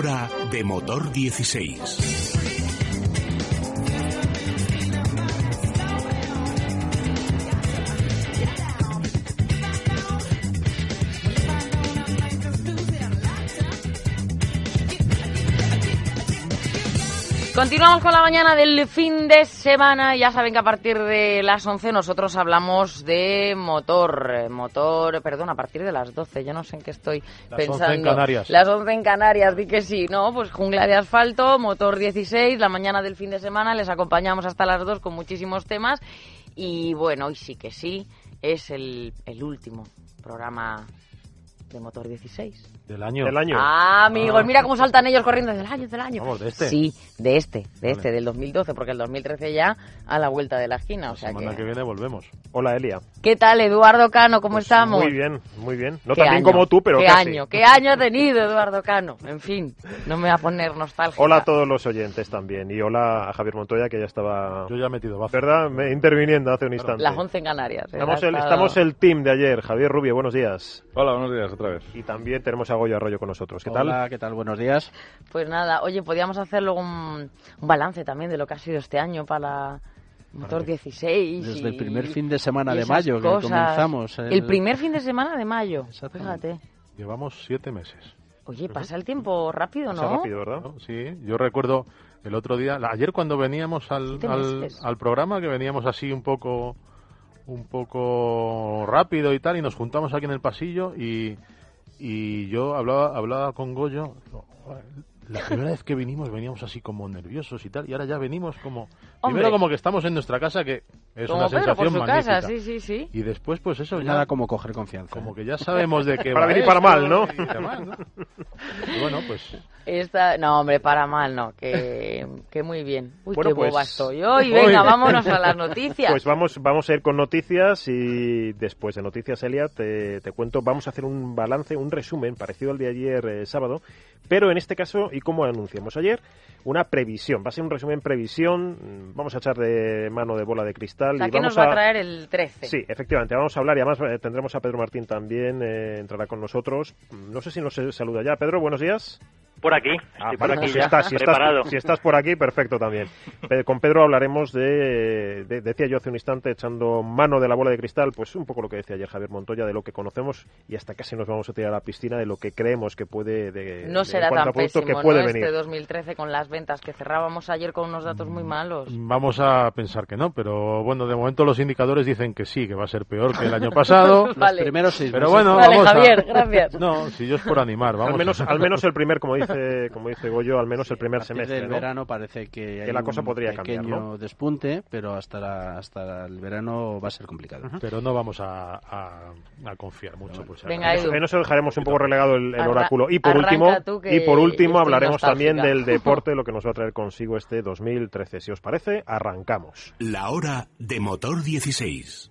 hora de motor 16. Continuamos con la mañana del fin de semana. Ya saben que a partir de las 11 nosotros hablamos de motor. Motor, perdón, a partir de las 12. Yo no sé en qué estoy pensando. Las 11 en Canarias. Las 11 en Canarias, di que sí, ¿no? Pues jungla de asfalto, motor 16, la mañana del fin de semana. Les acompañamos hasta las 2 con muchísimos temas. Y bueno, hoy sí que sí, es el, el último programa de motor 16. Del año. Del año. Ah, amigos, ah. mira cómo saltan ellos corriendo del año, del año. Vamos, de este. Sí, de este, de este, del 2012, porque el 2013 ya a la vuelta de la esquina. O sea la semana que... viene volvemos. Hola, Elia. ¿Qué tal, Eduardo Cano? ¿Cómo pues estamos? Muy bien, muy bien. No tan bien como tú, pero ¿Qué casi. año? ¿Qué año ha tenido Eduardo Cano? En fin, no me va a poner nostalgia. Hola a todos los oyentes también. Y hola a Javier Montoya, que ya estaba... Yo ya he metido bajo. ¿Verdad? Me, interviniendo hace un instante. Las 11 en Canarias. ¿eh? Estamos el, estamos el team de ayer. Javier Rubio, buenos días. Hola, buenos días otra vez. Y también tenemos a Goyo Arroyo con nosotros. ¿Qué tal? Hola, ¿qué tal? Buenos días. Pues nada, oye, podríamos hacer luego un, un balance también de lo que ha sido este año para Motor 16. Desde el primer fin de semana de mayo que comenzamos. El... primer fin de semana de mayo, fíjate. Llevamos siete meses. Oye, pasa el tiempo rápido, ¿no? Pasa rápido, ¿verdad? Sí, yo recuerdo el otro día, ayer cuando veníamos al, al, al, programa, que veníamos así un poco un poco rápido y tal, y nos juntamos aquí en el pasillo y, y yo hablaba, hablaba con Goyo. La primera vez que vinimos veníamos así como nerviosos y tal, y ahora ya venimos como... Primero como que estamos en nuestra casa, que es una sensación magnífica. sí, sí, sí. Y después, pues eso... Nada como coger confianza. Como que ya sabemos de que... para venir para mal, ¿no? Y, bueno, pues... Esta, no, hombre, para mal no, que, que muy bien. Uy, qué boba pues, estoy hoy. Venga, vámonos a las noticias. Pues vamos, vamos a ir con noticias y después de noticias, Elia, te, te cuento, vamos a hacer un balance, un resumen parecido al de ayer eh, sábado, pero en este caso, y como anunciamos ayer, una previsión. Va a ser un resumen previsión. Vamos a echar de mano de bola de cristal. y vamos nos va a traer el 13. Sí, efectivamente. Vamos a hablar y además eh, tendremos a Pedro Martín también. Eh, entrará con nosotros. No sé si nos saluda ya. Pedro, buenos días. Por aquí, ah, estoy por aquí si, ya, estás, si, preparado. Estás, si estás por aquí, perfecto también. Con Pedro hablaremos de, de, decía yo hace un instante, echando mano de la bola de cristal, pues un poco lo que decía ayer Javier Montoya, de lo que conocemos y hasta casi nos vamos a tirar a la piscina de lo que creemos que puede de, No será tan pésimo, que puede ¿no? venir. Este 2013 con las ventas que cerrábamos ayer con unos datos muy malos. Vamos a pensar que no, pero bueno, de momento los indicadores dicen que sí, que va a ser peor que el año pasado. vale. Los primeros seis Pero bueno, vale, vamos Javier, a... gracias. No, si yo es por animar, vamos. Al menos, al menos el primer, como dice, como dice Goyo, al menos el primer semestre. del ¿no? verano parece que, que hay la cosa un podría pequeño cambiar, ¿no? despunte, pero hasta, la, hasta el verano va a ser complicado. Uh -huh. Pero no vamos a, a, a confiar mucho. Pues, Venga, en, eso, en eso dejaremos un poco relegado el, el oráculo. Y por último, y por último hablaremos también del deporte, lo que nos va a traer consigo este 2013. Si os parece, arrancamos. La hora de motor 16.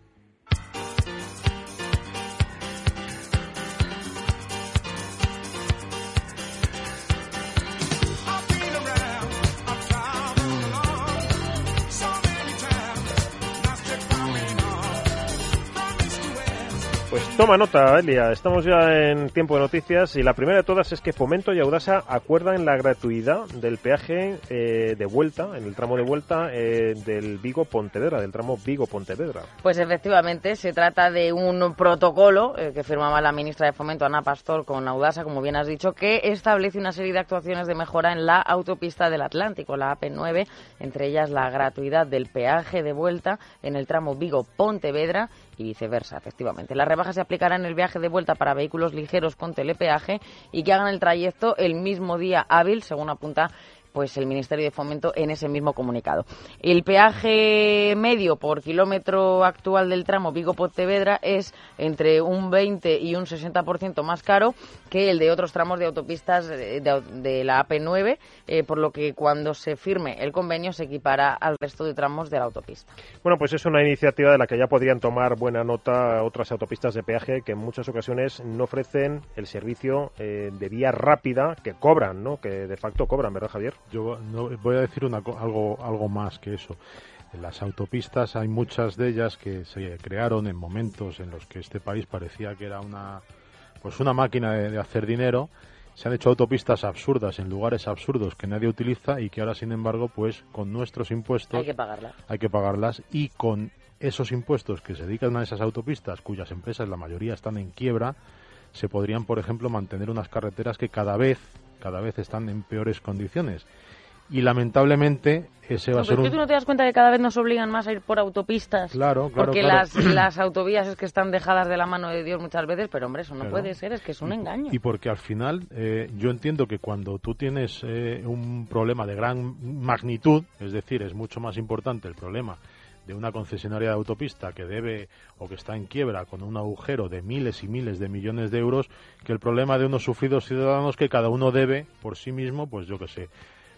Pues toma nota, Elia. Estamos ya en tiempo de noticias y la primera de todas es que Fomento y Audasa acuerdan la gratuidad del peaje eh, de vuelta, en el tramo de vuelta eh, del Vigo-Pontevedra, del tramo Vigo-Pontevedra. Pues efectivamente, se trata de un protocolo eh, que firmaba la ministra de Fomento, Ana Pastor, con Audasa, como bien has dicho, que establece una serie de actuaciones de mejora en la autopista del Atlántico, la AP9, entre ellas la gratuidad del peaje de vuelta en el tramo Vigo-Pontevedra y viceversa, efectivamente. La rebaja se aplicará en el viaje de vuelta para vehículos ligeros con telepeaje y que hagan el trayecto el mismo día hábil, según apunta pues el Ministerio de Fomento en ese mismo comunicado. El peaje medio por kilómetro actual del tramo Vigo-Pontevedra es entre un 20 y un 60% más caro que el de otros tramos de autopistas de, de, de la AP9, eh, por lo que cuando se firme el convenio se equipará al resto de tramos de la autopista. Bueno, pues es una iniciativa de la que ya podrían tomar buena nota otras autopistas de peaje que en muchas ocasiones no ofrecen el servicio eh, de vía rápida que cobran, ¿no? Que de facto cobran, ¿verdad, Javier? Yo no, voy a decir una, algo, algo más que eso. En las autopistas hay muchas de ellas que se crearon en momentos en los que este país parecía que era una, pues una máquina de, de hacer dinero se han hecho autopistas absurdas en lugares absurdos que nadie utiliza y que ahora, sin embargo, pues con nuestros impuestos hay que pagarlas. Hay que pagarlas y con esos impuestos que se dedican a esas autopistas, cuyas empresas la mayoría están en quiebra, se podrían, por ejemplo, mantener unas carreteras que cada vez, cada vez están en peores condiciones y lamentablemente ese va a ser un... tú no te das cuenta que cada vez nos obligan más a ir por autopistas. Claro, claro. Porque Las, las autovías es que están dejadas de la mano de Dios muchas veces, pero hombre, eso no puede ser, es que es un engaño. Y porque al final eh, yo entiendo que cuando tú tienes eh, un problema de gran magnitud, es decir, es mucho más importante el problema de una concesionaria de autopista que debe o que está en quiebra con un agujero de miles y miles de millones de euros que el problema de unos sufridos ciudadanos que cada uno debe por sí mismo, pues yo que sé,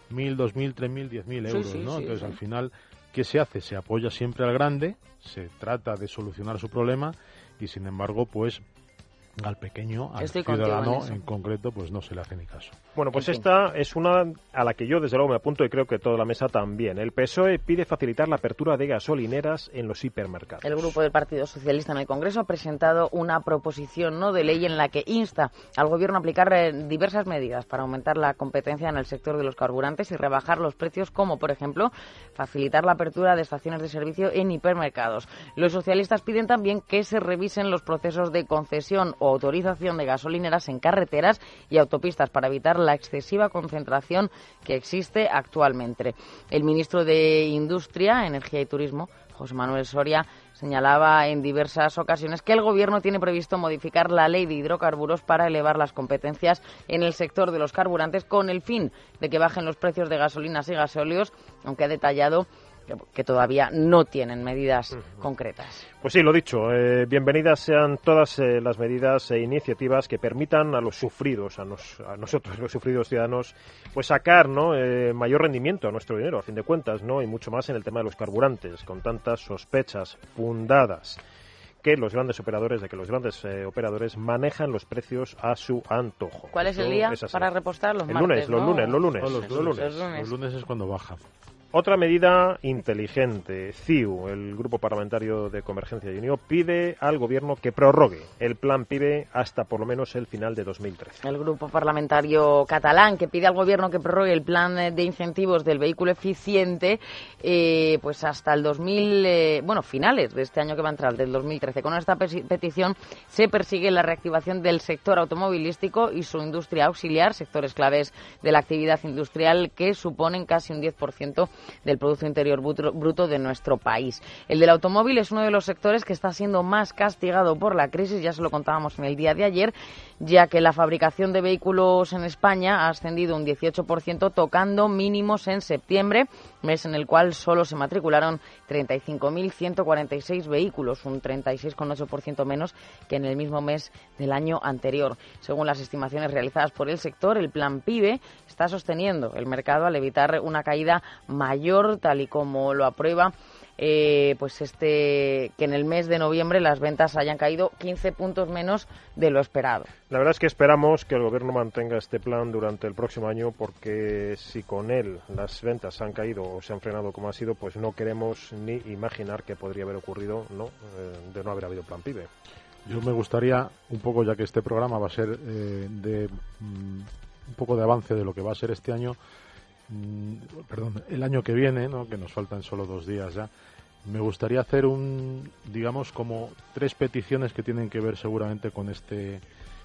mil, dos mil, tres mil, diez mil euros, ¿no? Entonces, al final, ¿qué se hace? Se apoya siempre al grande, se trata de solucionar su problema y, sin embargo, pues al pequeño, al ciudadano en, concreto, pues no se le hace ni caso. Bueno, pues esta es una a la que yo desde luego me apunto y creo que toda la mesa también. El PSOE pide facilitar la apertura de gasolineras en los hipermercados. El grupo del Partido Socialista en el Congreso ha presentado una proposición no de ley en la que insta al Gobierno a aplicar eh, diversas medidas para aumentar la competencia en el sector de los carburantes y rebajar los precios, como por ejemplo facilitar la apertura de estaciones de servicio en hipermercados. Los socialistas piden también que se revisen los procesos de concesión o autorización de gasolineras en carreteras y autopistas para evitar la excesiva concentración que existe actualmente. El ministro de Industria, Energía y Turismo, José Manuel Soria, señalaba en diversas ocasiones que el Gobierno tiene previsto modificar la ley de hidrocarburos para elevar las competencias en el sector de los carburantes con el fin de que bajen los precios de gasolinas y gasóleos, aunque ha detallado que todavía no tienen medidas concretas. Pues sí, lo dicho, eh, bienvenidas sean todas eh, las medidas e iniciativas que permitan a los sufridos, a, nosotros los sufridos ciudadanos, pues sacar ¿no? Eh, mayor rendimiento a nuestro dinero, a fin de cuentas, ¿no? y mucho más en el tema de los carburantes, con tantas sospechas fundadas que los grandes operadores, de que los grandes operadores manejan los precios a su antojo. ¿Cuál es el día para repostar? Los el lunes, los lunes, los lunes, los lunes. Los lunes es cuando baja. Otra medida inteligente, CIU, el Grupo Parlamentario de Convergencia y Unión, pide al Gobierno que prorrogue el plan PIBE hasta por lo menos el final de 2013. El Grupo Parlamentario catalán que pide al Gobierno que prorrogue el plan de incentivos del vehículo eficiente eh, pues hasta el 2000, eh, bueno, finales de este año que va a entrar, del 2013. Con esta petición se persigue la reactivación del sector automovilístico y su industria auxiliar, sectores claves de la actividad industrial que suponen casi un 10% del Producto Interior Bruto de nuestro país. El del automóvil es uno de los sectores que está siendo más castigado por la crisis, ya se lo contábamos en el día de ayer, ya que la fabricación de vehículos en España ha ascendido un 18%, tocando mínimos en septiembre, mes en el cual solo se matricularon 35.146 vehículos, un 36,8% menos que en el mismo mes del año anterior. Según las estimaciones realizadas por el sector, el plan PIBE está sosteniendo el mercado al evitar una caída mayor, tal y como lo aprueba eh, pues este que en el mes de noviembre las ventas hayan caído 15 puntos menos de lo esperado. La verdad es que esperamos que el gobierno mantenga este plan durante el próximo año porque si con él las ventas han caído o se han frenado como ha sido, pues no queremos ni imaginar qué podría haber ocurrido no eh, de no haber habido plan PIBE. Yo me gustaría un poco, ya que este programa va a ser eh, de mm, un poco de avance de lo que va a ser este año, mm, perdón, el año que viene, ¿no? que nos faltan solo dos días ya, me gustaría hacer un, digamos, como tres peticiones que tienen que ver seguramente con este,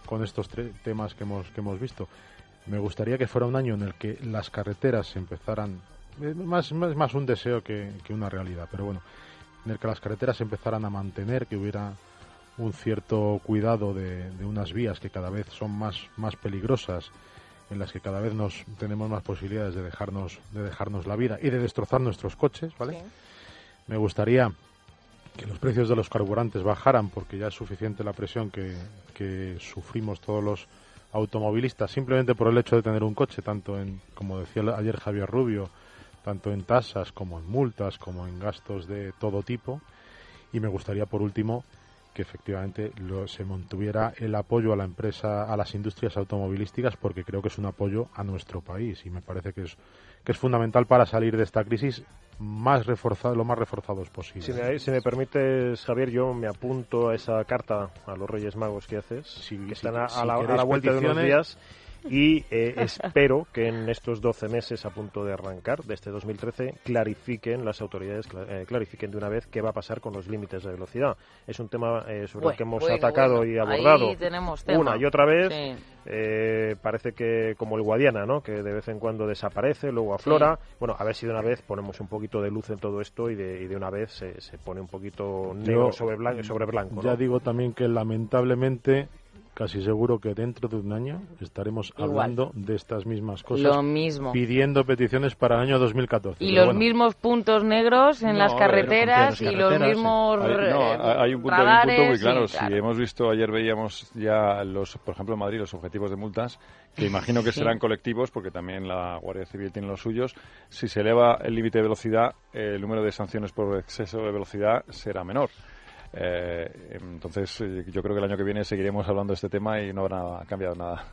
con estos tres temas que hemos, que hemos visto. Me gustaría que fuera un año en el que las carreteras empezaran, es más, más, más un deseo que, una realidad, pero bueno, en el que las carreteras empezaran a mantener, que hubiera un cierto cuidado de, de, unas vías que cada vez son más, más peligrosas, en las que cada vez nos tenemos más posibilidades de dejarnos, de dejarnos la vida y de destrozar nuestros coches, ¿vale? Me gustaría que los precios de los carburantes bajaran porque ya es suficiente la presión que, sufrimos todos los automovilistas simplemente por el hecho de tener un coche, tanto en, como decía ayer Javier Rubio, tanto en tasas como en multas, como en gastos de todo tipo. Y me gustaría, por último, que efectivamente se mantuviera el apoyo a la empresa, a las industrias automovilísticas, porque creo que es un apoyo a nuestro país. Y me parece que es que es fundamental para salir de esta crisis más reforzado, lo más reforzados posible. Si me, si me permites, Javier, yo me apunto a esa carta a los Reyes Magos que haces, que están a, la, vuelta de unos días y eh, espero que en estos 12 meses a punto de arrancar de este 2013 clarifiquen las autoridades eh, clarifiquen de una vez qué va a pasar con los límites de velocidad. Es un tema eh, sobre el que hemos atacado y abordado una y otra vez. parece que como el Guadiana, ¿no? que de vez en cuando desaparece, luego aflora. Bueno, a ver si de una vez ponemos un poquito de luz en todo esto y de, de una vez se, se, pone un poquito negro sobre blanco. Sobre blanco Ya digo también que lamentablemente casi seguro que dentro de un año estaremos hablando de estas mismas cosas. Lo mismo. Pidiendo peticiones para el año 2014. Y los mismos puntos negros en las carreteras y los mismos. Hay, no, hay un punto, muy claro. Si hemos visto, ayer veíamos ya, los, por ejemplo, en Madrid, los objetivos de multas, que imagino que serán colectivos, porque también la Guardia Civil tiene los suyos. Si se eleva el límite de velocidad, el número de sanciones por exceso de velocidad será menor. Eh, entonces, eh, yo creo que el año que viene seguiremos hablando de este tema y no habrá cambiado nada.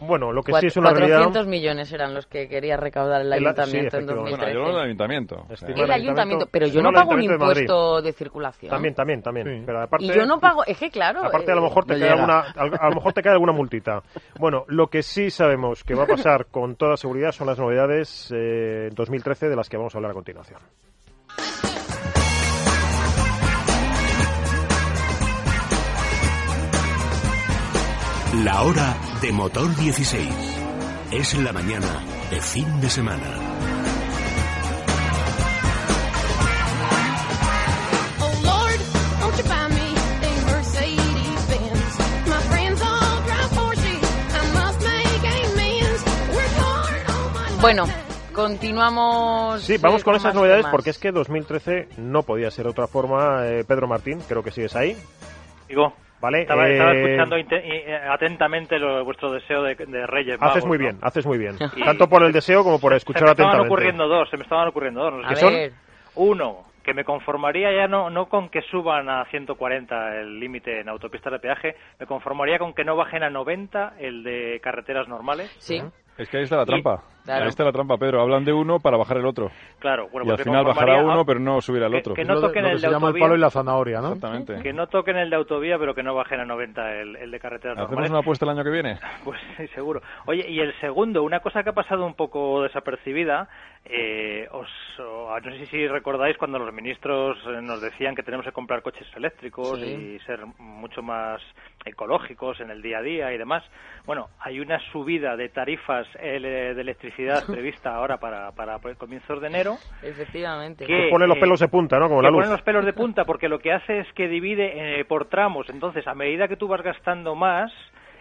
Bueno, lo que sí es una 400 millones eran los que quería recaudar el ayuntamiento en 2013. Bueno, yo el ayuntamiento. el ayuntamiento, pero yo no pago un impuesto de, circulación. También, también, también. Pero aparte, y yo no pago, es que claro. Aparte, a lo mejor te queda alguna, a lo mejor te cae alguna multita. Bueno, lo que sí sabemos que va a pasar con toda seguridad son las novedades eh, en 2013 de las que vamos a hablar a continuación. La hora de motor 16. Es la mañana de fin de semana. Bueno, continuamos. Sí, vamos con esas novedades porque es que 2013 no podía ser otra forma. Eh, Pedro Martín, creo que sigues ahí. Digo. Estaba, eh, escuchando eh, atentamente vuestro deseo de, Reyes Haces muy bien, haces muy bien. Tanto por el deseo como por escuchar atentamente. Se me estaban ocurriendo dos, se me estaban ocurriendo dos. ¿Qué son? Uno, que me conformaría ya no, no con que suban a 140 el límite en autopistas de peaje, me conformaría con que no bajen a 90 el de carreteras normales. Sí. Es que ahí está la trampa. Ahí está la trampa, Pedro. Hablan de uno para bajar el otro. Claro, bueno, y al final bajará uno, pero no subirá el otro. Que, no toquen el de se llama el palo y la zanahoria, ¿no? Exactamente. Que no toquen el de autovía, pero que no bajen a 90 el, el de carretera ¿Hacemos ¿Hacemos una apuesta el año que viene? Pues sí, seguro. Oye, y el segundo, una cosa que ha pasado un poco desapercibida, eh, os, no sé si recordáis cuando los ministros eh, nos decían que tenemos que comprar coches eléctricos y ser mucho más ecológicos en el día a día y demás. Bueno, hay una subida de tarifas eh, de electricidad prevista ahora para, para comienzos de enero. Efectivamente. Que pone los pelos de punta, ¿no? Como la luz. pone los pelos de punta porque lo que hace es que divide eh, por tramos. Entonces, a medida que tú vas gastando más,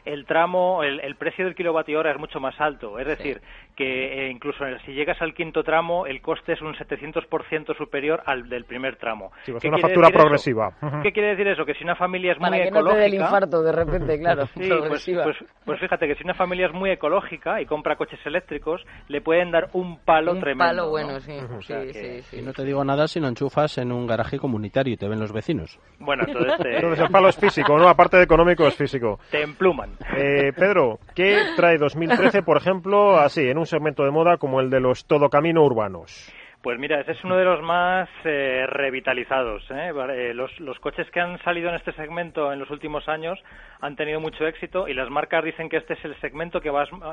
el tramo, el, precio del kilovatio hora es mucho más alto. Es decir, que eh, incluso si llegas al quinto tramo, el coste es un 700% superior al del primer tramo. Sí, pues una factura progresiva. ¿Qué quiere decir eso? Que si una familia es muy que ecológica... No te dé el infarto de repente, claro, pues, pues, pues, fíjate que si una familia es muy ecológica y compra coches eléctricos, le pueden dar un palo un tremendo. palo bueno, sí. sí, sí, Y no te digo nada si no enchufas en un garaje comunitario y te ven los vecinos. Bueno, entonces... entonces el palo es físico, ¿no? Aparte de económico, es físico. Te empluman. Eh, Pedro, ¿qué trae 2013, por ejemplo, así, en un segmento de moda como el de los todocamino urbanos? Pues mira, ese es uno de los más eh, revitalizados. ¿eh? eh los, coches que han salido en este segmento en los últimos años han tenido mucho éxito y las marcas dicen que este es el segmento que,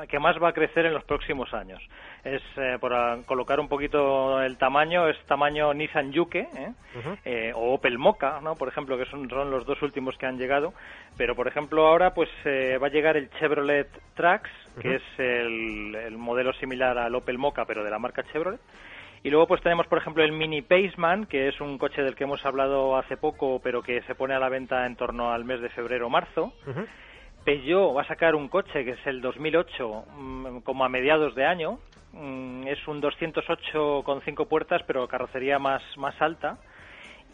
que más va a crecer en los próximos años. Es, eh, por colocar un poquito el tamaño, es tamaño Nissan Yuke o Opel Mocha, ¿no? por ejemplo, que son, son, los dos últimos que han llegado. Pero, por ejemplo, ahora pues va a llegar el Chevrolet Trax, que es el, el modelo similar al Opel Mocha, pero de la marca Chevrolet. Y luego pues tenemos, por ejemplo, el Mini Paceman, que es un coche del que hemos hablado hace poco, pero que se pone a la venta en torno al mes de febrero o marzo. Peugeot va a sacar un coche que es el 2008, mm, como a mediados de año. Mm, es un 208 con cinco puertas, pero carrocería más, más alta.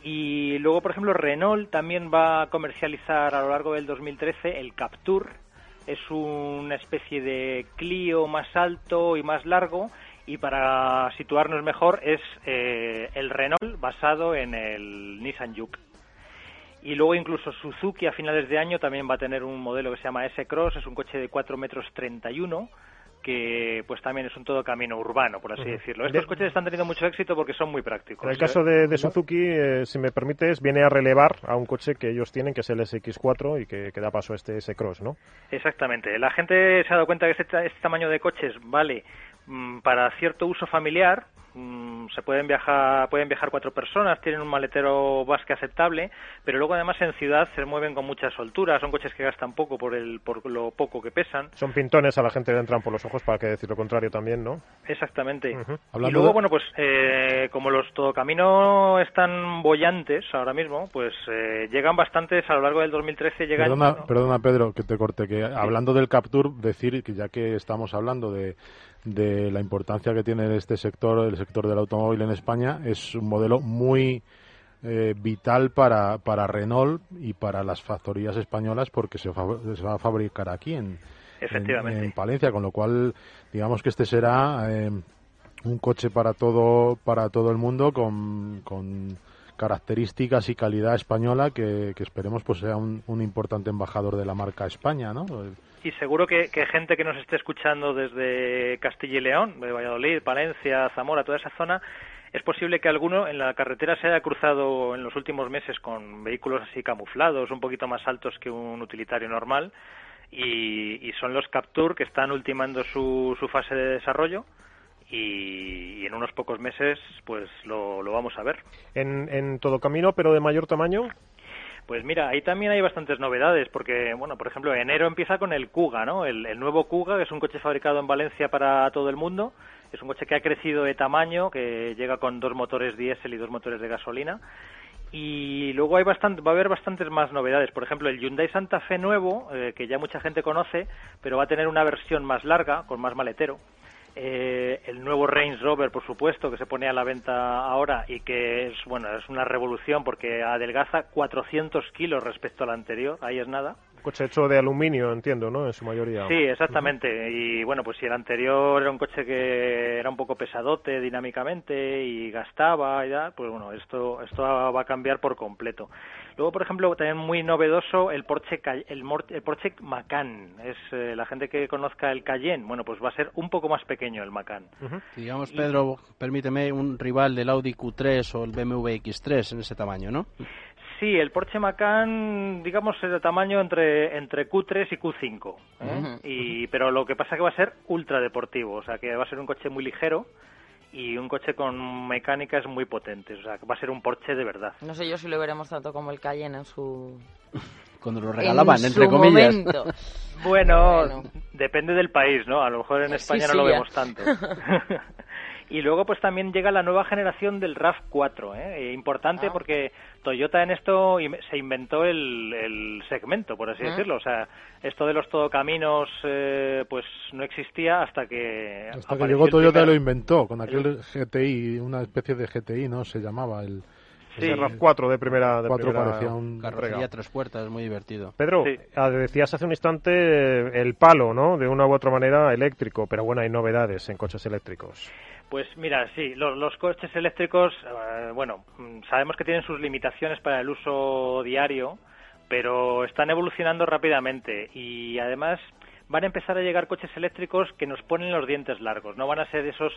Y luego, por ejemplo, Renault también va a comercializar a lo largo del 2013 el Captur. Es una especie de Clio más alto y más largo y para situarnos mejor es eh, el Renault basado en el Nissan Juke. Y luego incluso Suzuki a finales de año también va a tener un modelo que se llama S-Cross, es un coche de 4 metros 31 que pues también es un todo camino urbano, por así decirlo. Estos coches están teniendo mucho éxito porque son muy prácticos. En el caso de, Suzuki, eh, si me permites, viene a relevar a un coche que ellos tienen, que es el SX4 y que, da paso a este S-Cross, ¿no? Exactamente. La gente se ha dado cuenta que este, este tamaño de coches vale para cierto uso familiar, Mm, se pueden viajar pueden viajar cuatro personas tienen un maletero más que aceptable pero luego además en ciudad se mueven con mucha soltura son coches que gastan poco por el por lo poco que pesan. Son pintones a la gente le entran por los ojos para que decir lo contrario también no exactamente. Y luego bueno pues eh, como los todocamino están bollantes ahora mismo pues eh, llegan bastantes a lo largo del 2013 llegan perdona, perdona Pedro que te corte que hablando del Captur decir que ya que estamos hablando de de la importancia que tiene este sector, el sector del automóvil en España. Es un modelo muy eh, vital para, para Renault y para las factorías españolas porque se, va a fabricar aquí en, en, Palencia, con lo cual digamos que este será eh, un coche para todo, para todo el mundo con, con características y calidad española que, esperemos pues sea un, un, importante embajador de la marca España, ¿no? Y seguro que, gente que nos esté escuchando desde Castilla y León, de Valladolid, Palencia, Zamora, toda esa zona, es posible que alguno en la carretera se haya cruzado en los últimos meses con vehículos así camuflados, un poquito más altos que un utilitario normal, y, son los Captur que están ultimando su, su fase de desarrollo. Y, en unos pocos meses pues lo, lo vamos a ver. ¿En, ¿En todo camino, pero de mayor tamaño? Pues mira, ahí también hay bastantes novedades, porque, bueno, por ejemplo, enero empieza con el Kuga, ¿no? El, nuevo Kuga, que es un coche fabricado en Valencia para todo el mundo. Es un coche que ha crecido de tamaño, que llega con dos motores diésel y dos motores de gasolina. Y luego hay bastante, va a haber bastantes más novedades. Por ejemplo, el Hyundai Santa Fe nuevo, eh, que ya mucha gente conoce, pero va a tener una versión más larga, con más maletero. Eh, el nuevo Range Rover, por supuesto, que se pone a la venta ahora y que es, bueno, es una revolución porque adelgaza 400 kilos respecto al anterior, ahí es nada. Coche hecho de aluminio, entiendo, ¿no? En su mayoría. Sí, exactamente. Y bueno, pues si el anterior era un coche que era un poco pesadote dinámicamente y gastaba y ya, pues bueno, esto, esto va a cambiar por completo. Luego, por ejemplo, también muy novedoso el Porsche, el, Porsche Macan. Es eh, la gente que conozca el Cayenne, bueno, pues va a ser un poco más pequeño el Macan. Digamos, Pedro, permíteme, un rival del Audi Q3 o el BMW X3 en ese tamaño, ¿no? Sí, el Porsche Macan, digamos, es de tamaño entre, entre Q3 y Q5. ¿eh? y, pero lo que pasa es que va a ser ultra deportivo, o sea, que va a ser un coche muy ligero y un coche con mecánicas muy potentes. O sea, que va a ser un Porsche de verdad. No sé yo si lo veremos tanto como el Cayenne en su... Cuando lo regalaban, entre comillas. Bueno, depende del país, ¿no? A lo mejor en España no lo vemos tanto. Y luego pues también llega la nueva generación del RAV4, ¿eh? eh importante ah. porque Toyota en esto se inventó el, segmento, por así ah. decirlo. O sea, esto de los todocaminos eh, pues no existía hasta que... Hasta que llegó Toyota y lo inventó, con aquel GTI, una especie de GTI, ¿no? Se llamaba el... Sí. RAV4 de primera... De parecía un... Carrocería tres puertas, muy divertido. Pedro, ah, decías hace un instante el palo, ¿no? De una u otra manera eléctrico, pero bueno, hay novedades en coches eléctricos. Pues mira, sí, los, coches eléctricos, eh, bueno, mm, sabemos que tienen sus limitaciones para el uso diario, pero están evolucionando rápidamente y además van a empezar a llegar coches eléctricos que nos ponen los dientes largos. No van a ser esos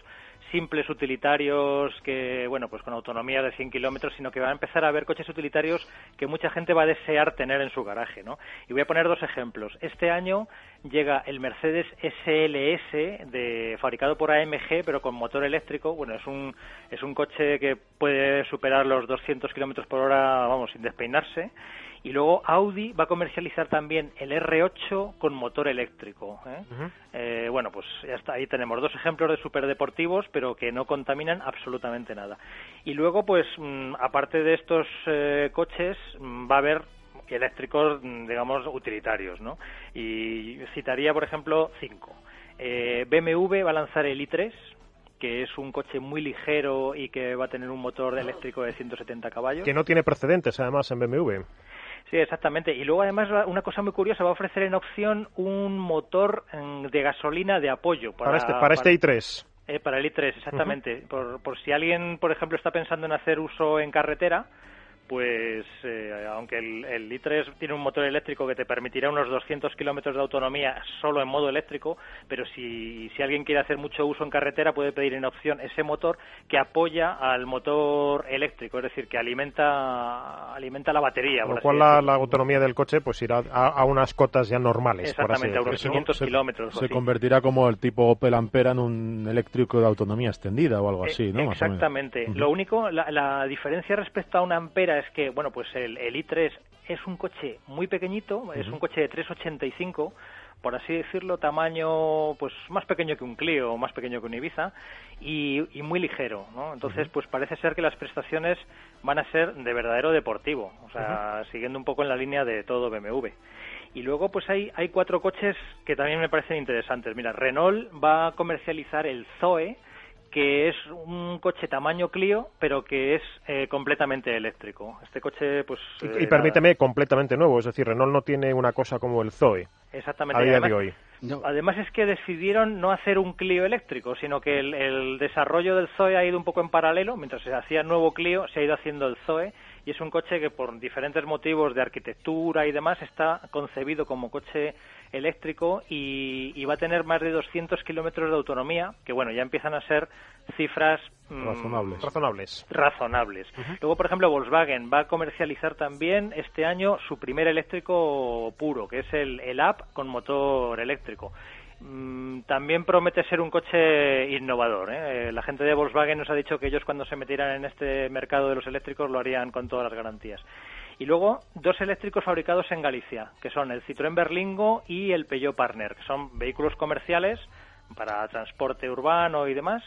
simples utilitarios que, bueno, pues con autonomía de 100 kilómetros, sino que van a empezar a haber coches utilitarios que mucha gente va a desear tener en su garaje, ¿no? Y voy a poner dos ejemplos. Este año llega el Mercedes SLS, de, fabricado por AMG, pero con motor eléctrico. Bueno, es un, es un coche que puede superar los 200 kilómetros por hora, vamos, sin despeinarse y luego Audi va a comercializar también el R8 con motor eléctrico. ¿eh? Eh, bueno, pues ya está, ahí tenemos dos ejemplos de superdeportivos, pero que no contaminan absolutamente nada. Y luego, pues, mm, aparte de estos eh, coches, mm, va a haber eléctricos, mm, digamos, utilitarios, ¿no? Y citaría, por ejemplo, cinco. BMW va a lanzar el i3, que es un coche muy ligero y que va a tener un motor eléctrico de 170 caballos. Que no tiene precedentes, además, en BMW. Sí, exactamente. Y luego, además, una cosa muy curiosa, va a ofrecer en opción un motor mm, de gasolina de apoyo. Para, este, para, este i3. Eh, para el i3, exactamente. por, por si alguien, por ejemplo, está pensando en hacer uso en carretera, pues eh, aunque el, el i3 tiene un motor eléctrico que te permitirá unos 200 kilómetros de autonomía solo en modo eléctrico, pero si, si alguien quiere hacer mucho uso en carretera puede pedir en opción ese motor que apoya al motor eléctrico, es decir, que alimenta alimenta la batería. Con lo cual la, autonomía del coche pues irá a, unas cotas ya normales. Exactamente, a unos 500 kilómetros. Se convertirá como el tipo Opel Ampera en un eléctrico de autonomía extendida o algo eh, así, ¿no? Exactamente. Lo único, la, la diferencia respecto a una Ampera es que, bueno, pues el, el i3 es un coche muy pequeñito, es un coche de 385, por así decirlo, tamaño pues más pequeño que un Clio, más pequeño que un Ibiza y, muy ligero, ¿no? Entonces, pues parece ser que las prestaciones van a ser de verdadero deportivo, o sea, siguiendo un poco en la línea de todo BMW. Y luego, pues hay, hay cuatro coches que también me parecen interesantes. Mira, Renault va a comercializar el Zoe, que es un coche tamaño Clio, pero que es eh, completamente eléctrico. Este coche, pues... y, eh, permíteme, completamente nuevo, es decir, Renault no tiene una cosa como el Zoe. Exactamente. A día de hoy. Además es que decidieron no hacer un Clio eléctrico, sino que el, el, desarrollo del Zoe ha ido un poco en paralelo, mientras se hacía el nuevo Clio, se ha ido haciendo el Zoe, y es un coche que por diferentes motivos de arquitectura y demás está concebido como coche eléctrico y, va a tener más de 200 kilómetros de autonomía, que bueno, ya empiezan a ser cifras mm, razonables. razonables. razonables. Luego, por ejemplo, Volkswagen va a comercializar también este año su primer eléctrico puro, que es el, el App con motor eléctrico. Mm, también promete ser un coche innovador. ¿eh? La gente de Volkswagen nos ha dicho que ellos cuando se metieran en este mercado de los eléctricos lo harían con todas las garantías. Y luego dos eléctricos fabricados en Galicia, que son el Citroën Berlingo y el Peugeot Partner, que son vehículos comerciales para transporte urbano y demás,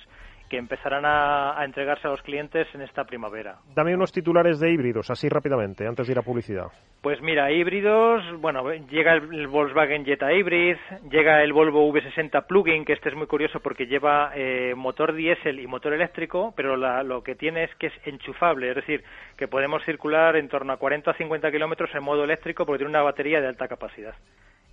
que empezarán a, entregarse a los clientes en esta primavera. Dame unos titulares de híbridos, así rápidamente, antes de ir a publicidad. Pues mira, híbridos, bueno, llega el, Volkswagen Jetta Hybrid, llega el Volvo V60 Plug-in, que este es muy curioso porque lleva eh, motor diésel y motor eléctrico, pero lo que tiene es que es enchufable, es decir, que podemos circular en torno a 40 o 50 kilómetros en modo eléctrico porque tiene una batería de alta capacidad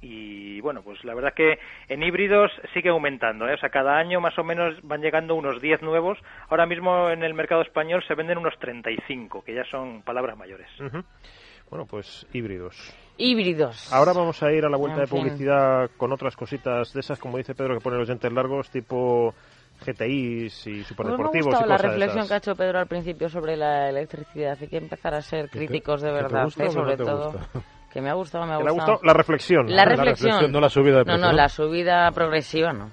y bueno, pues la verdad que en híbridos sigue aumentando, ¿eh? o sea, cada año más o menos van llegando unos 10 nuevos. Ahora mismo en el mercado español se venden unos 35, que ya son palabras mayores. Bueno, pues híbridos. Híbridos. Ahora vamos a ir a la vuelta de publicidad con otras cositas de esas, como dice Pedro, que pone los dientes largos, tipo GTIs y superdeportivos. me ha y la reflexión que ha hecho Pedro al principio sobre la electricidad. Hay que empezar a ser críticos de verdad, ¿eh? sobre todo. Que me ha gustado, me ha gustado. La reflexión. La, reflexión. no la subida de precio. No, no, la subida progresiva no.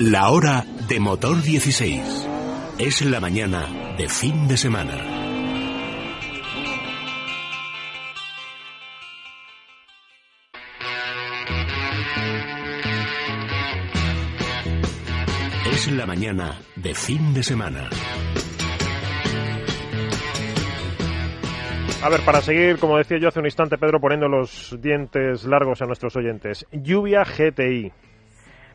La hora de motor 16. Es la mañana de fin de semana. Mañana de fin de semana. A ver, para seguir, como decía yo hace un instante, Pedro, poniendo los dientes largos a nuestros oyentes. Lluvia GTI.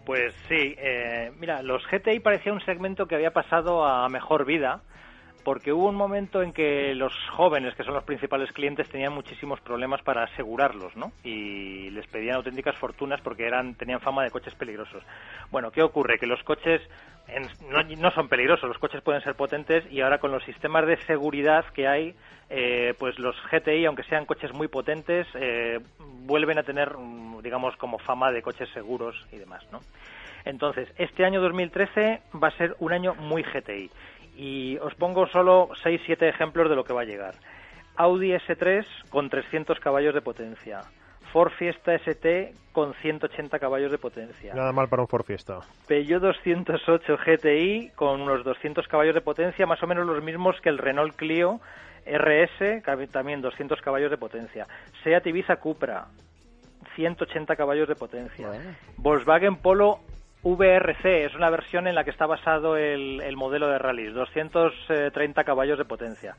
Pues sí, eh, mira, los GTI parecía un segmento que había pasado a mejor vida porque hubo un momento en que los jóvenes, que son los principales clientes, tenían muchísimos problemas para asegurarlos, ¿no? Y les pedían auténticas fortunas porque eran tenían fama de coches peligrosos. Bueno, ¿qué ocurre? Que los coches no, son peligrosos, los coches pueden ser potentes y ahora con los sistemas de seguridad que hay, eh, pues los GTI, aunque sean coches muy potentes, eh, vuelven a tener, mm, digamos, como fama de coches seguros y demás, ¿no? Entonces, este año 2013 va a ser un año muy GTI y os pongo solo 6-7 ejemplos de lo que va a llegar. Audi S3 con 300 caballos de potencia. Ford Fiesta ST con 180 caballos de potencia. Nada mal para un Ford Fiesta. Peugeot 208 GTI con unos 200 caballos de potencia, más o menos los mismos que el Renault Clio RS, también 200 caballos de potencia. Seat Ibiza Cupra, 180 caballos de potencia. Volkswagen Polo VRC es una versión en la que está basado el, modelo de rally, 230 caballos de potencia.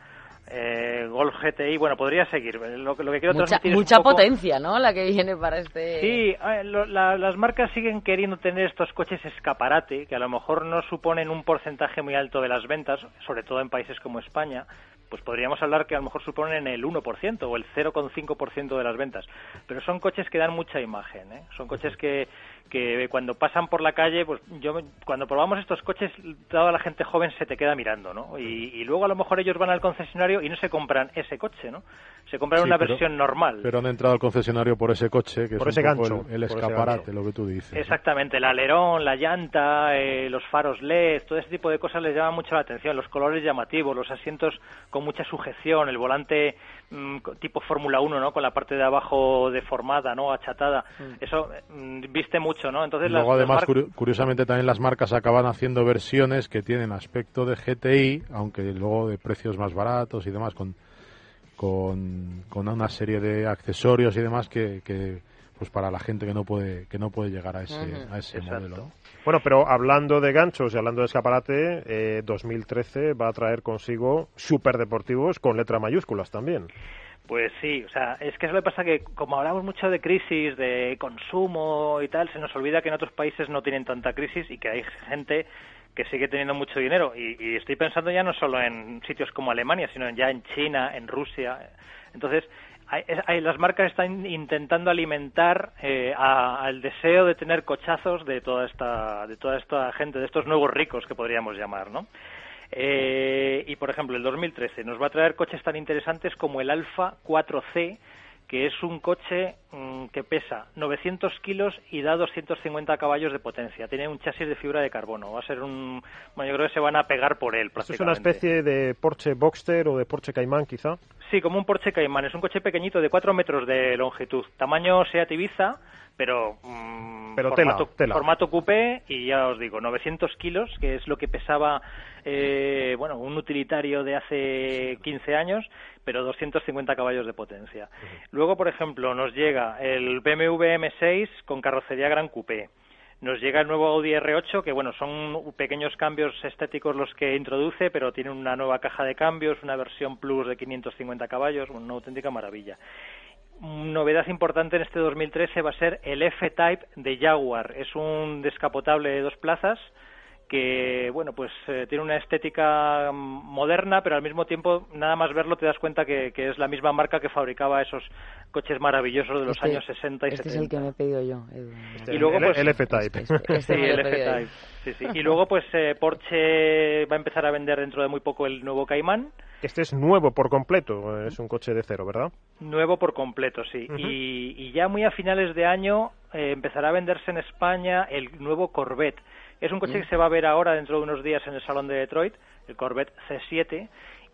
eh, Golf GTI, bueno, podría seguir. Lo, que quiero mucha, mucha potencia, ¿no? La que viene para este. Sí, las marcas siguen queriendo tener estos coches escaparate, que a lo mejor no suponen un porcentaje muy alto de las ventas, sobre todo en países como España, pues podríamos hablar que a lo mejor suponen el 1% o el 0,5% de las ventas. Pero son coches que dan mucha imagen, ¿eh? Son coches que, que cuando pasan por la calle, pues yo cuando probamos estos coches, toda la gente joven se te queda mirando, ¿no? Y, luego a lo mejor ellos van al concesionario y no se compran ese coche, ¿no? Se compran una versión normal. Pero han entrado al concesionario por ese coche, que es ese gancho, el, escaparate, lo que tú dices. Exactamente, el alerón, la llanta, eh, los faros LED, todo ese tipo de cosas les llama mucho la atención, los colores llamativos, los asientos con mucha sujeción, el volante mm, tipo Fórmula 1, ¿no? Con la parte de abajo deformada, ¿no? Achatada. Mm. Eso mm, viste mucho, ¿no? Entonces luego además curiosamente también las marcas acaban haciendo versiones que tienen aspecto de GTI, aunque luego de precios más baratos y demás con con, con una serie de accesorios y demás que, que pues para la gente que no puede que no puede llegar a ese, a ese modelo. Bueno, pero hablando de ganchos y hablando de escaparate, eh, 2013 va a traer consigo superdeportivos con letras mayúsculas también. Pues sí, o sea, es que eso le pasa que como hablamos mucho de crisis, de consumo y tal, se nos olvida que en otros países no tienen tanta crisis y que hay gente que sigue teniendo mucho dinero. Y, estoy pensando ya no solo en sitios como Alemania, sino ya en China, en Rusia. Entonces, hay, las marcas están intentando alimentar eh, al deseo de tener cochazos de toda esta de toda esta gente, de estos nuevos ricos que podríamos llamar, ¿no? Eh, y por ejemplo, el 2013 nos va a traer coches tan interesantes como el Alfa 4C, que es un coche mm, que pesa 900 kilos y da 250 caballos de potencia. Tiene un chasis de fibra de carbono. Va a ser un. Bueno, yo creo que se van a pegar por él, prácticamente. ¿Es una especie de Porsche Boxster o de Porsche Cayman, quizá? Sí, como un Porsche Cayman. Es un coche pequeñito de 4 metros de longitud. Tamaño Seat Ibiza, pero. Mm, pero formato, tela, formato coupé y ya os digo, 900 kilos, que es lo que pesaba. Eh, bueno, un utilitario de hace 15 años pero 250 caballos de potencia. Luego, por ejemplo, nos llega el BMW M6 con carrocería Gran Coupé. Nos llega el nuevo Audi R8, que bueno, son pequeños cambios estéticos los que introduce, pero tiene una nueva caja de cambios, una versión Plus de 550 caballos, una auténtica maravilla. Novedad importante en este 2013 va a ser el F-Type de Jaguar. Es un descapotable de dos plazas, que bueno pues eh, tiene una estética moderna pero al mismo tiempo nada más verlo te das cuenta que, es la misma marca que fabricaba esos coches maravillosos de los este años 60 y este 70 es el que me he pedido yo este, y luego pues, el F-Type este, este sí, el F-Type sí, sí. y luego pues eh, Porsche va a empezar a vender dentro de muy poco el nuevo Cayman. Este es nuevo por completo es un coche de cero verdad nuevo por completo sí. Y, y, ya muy a finales de año eh, empezará a venderse en España el nuevo Corvette es un coche que se va a ver ahora dentro de unos días en el Salón de Detroit, el Corvette C7,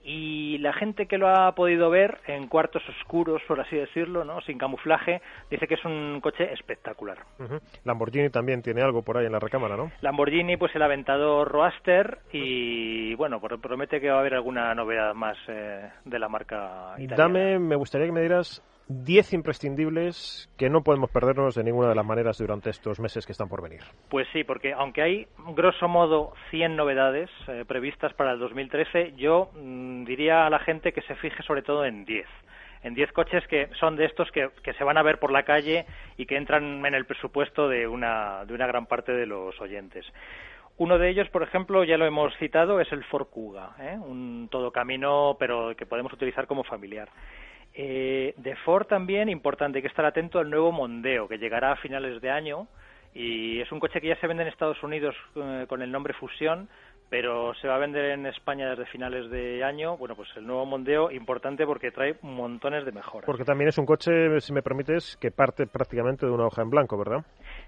y la gente que lo ha podido ver en cuartos oscuros, por así decirlo, ¿no? sin camuflaje, dice que es un coche espectacular. Lamborghini también tiene algo por ahí en la recámara, ¿no? Lamborghini, pues el Aventador Roadster y bueno, promete que va a haber alguna novedad más eh, de la marca italiana. Dame, me gustaría que me dieras 10 imprescindibles que no podemos perdernos de ninguna de las maneras durante estos meses que están por venir. Pues sí, porque aunque hay grosso modo 100 novedades eh, previstas para el 2013, yo mm, diría a la gente que se fije sobre todo en 10 en 10 coches que son de estos que, se van a ver por la calle y que entran en el presupuesto de una, de una gran parte de los oyentes. Uno de ellos, por ejemplo, ya lo hemos citado, es el Ford Kuga, ¿eh? un todo camino, pero que podemos utilizar como familiar. Eh, de Ford también, importante que estar atento al nuevo Mondeo, que llegará a finales de año. Y es un coche que ya se vende en Estados Unidos eh, con el nombre Fusión, pero se va a vender en España desde finales de año. Bueno, pues el nuevo Mondeo, importante porque trae montones de mejoras. Porque también es un coche, si me permites, que parte prácticamente de una hoja en blanco, ¿verdad?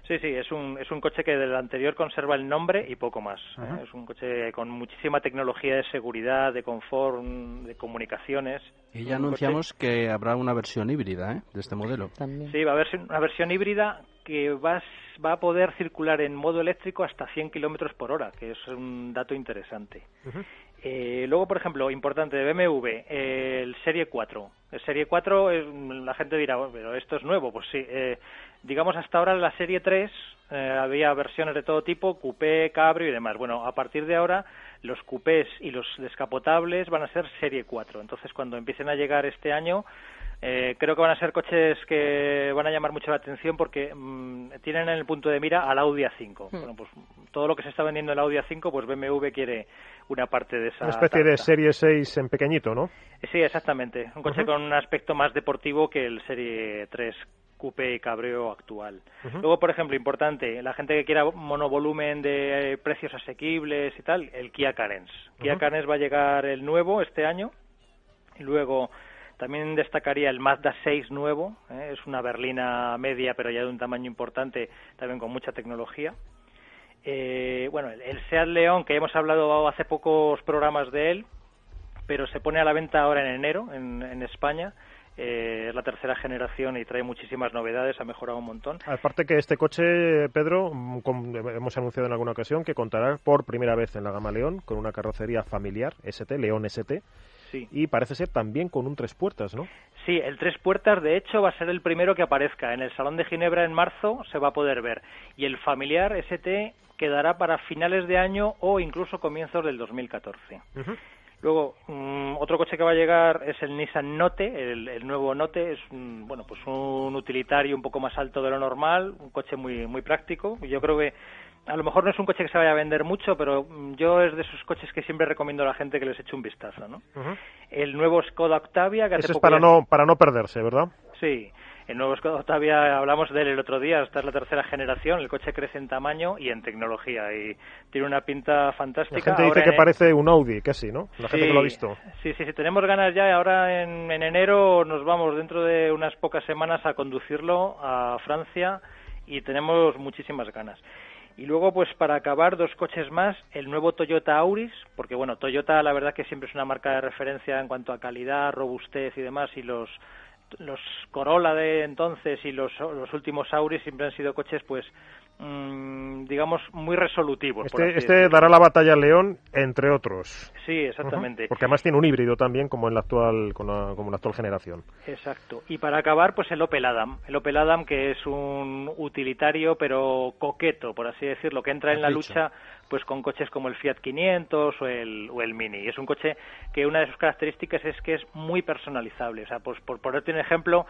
Sí, sí, es un, es un coche que del anterior conserva el nombre y poco más. ¿eh? Es un coche con muchísima tecnología de seguridad, de confort, de comunicaciones. Y ya anunciamos que habrá una versión híbrida ¿eh? de este modelo. Sí, va a haber una versión híbrida que va, va a poder circular en modo eléctrico hasta 100 kilómetros por hora, que es un dato interesante. Eh, luego, por ejemplo, importante de BMW, el Serie 4. El Serie 4, la gente dirá, pero esto es nuevo. Pues sí, eh, digamos hasta ahora en la Serie 3 eh, había versiones de todo tipo, coupé, cabrio y demás. Bueno, a partir de ahora los coupés y los descapotables van a ser serie 4. Entonces, cuando empiecen a llegar este año, eh, creo que van a ser coches que van a llamar mucho la atención porque mm, tienen en el punto de mira al Audi A5. Hmm. Bueno, pues todo lo que se está vendiendo en el Audi A5, pues BMW quiere una parte de esa. Una especie de Serie 6 en pequeñito, ¿no? Sí, exactamente. Un coche con un aspecto más deportivo que el Serie 3 Coupe y Cabreo actual. Luego, por ejemplo, importante, la gente que quiera monovolumen de eh, precios asequibles y tal, el Kia Carens. Kia Carens va a llegar el nuevo este año. Y luego también destacaría el Mazda 6 nuevo, ¿eh? es una berlina media pero ya de un tamaño importante, también con mucha tecnología. Eh, bueno, el, Seat León, que hemos hablado hace pocos programas de él, pero se pone a la venta ahora en enero en, España. Eh, es la tercera generación y trae muchísimas novedades, ha mejorado un montón. Aparte que este coche, Pedro, hemos anunciado en alguna ocasión que contará por primera vez en la gama León con una carrocería familiar, ST, León ST, y parece ser también con un tres puertas, ¿no? Sí, el tres puertas de hecho va a ser el primero que aparezca. En el Salón de Ginebra en marzo se va a poder ver. Y el familiar ST quedará para finales de año o incluso comienzos del 2014. Luego, mm, otro coche que va a llegar es el Nissan Note, el, nuevo Note, es bueno, pues un utilitario un poco más alto de lo normal, un coche muy, muy práctico. Yo creo que a lo mejor no es un coche que se vaya a vender mucho, pero mm, yo es de esos coches que siempre recomiendo a la gente que les eche un vistazo, ¿no? El nuevo Skoda Octavia... Que Eso es para, no, para no perderse, ¿verdad? Sí. El nuevo Skoda Octavia, hablamos de él el otro día, esta es la tercera generación, el coche crece en tamaño y en tecnología y tiene una pinta fantástica. La gente dice que parece un Audi, casi, ¿no? La gente que lo ha visto. Sí, sí, sí, tenemos ganas ya, ahora en, en enero nos vamos dentro de unas pocas semanas a conducirlo a Francia y tenemos muchísimas ganas. Y luego, pues para acabar, dos coches más, el nuevo Toyota Auris, porque bueno, Toyota la verdad que siempre es una marca de referencia en cuanto a calidad, robustez y demás, y los los Corolla de entonces y los, los últimos Auris siempre han sido coches pues Mm, digamos, muy resolutivos. Este, este dará la batalla al León, entre otros. Sí, exactamente. Porque además tiene un híbrido también, como en la actual, como la actual generación. Exacto. Y para acabar, pues el Opel Adam. El Opel Adam, que es un utilitario, pero coqueto, por así decirlo, que entra en la lucha pues con coches como el Fiat 500 o el, o el Mini. Es un coche que una de sus características es que es muy personalizable. O sea, pues por ponerte un ejemplo,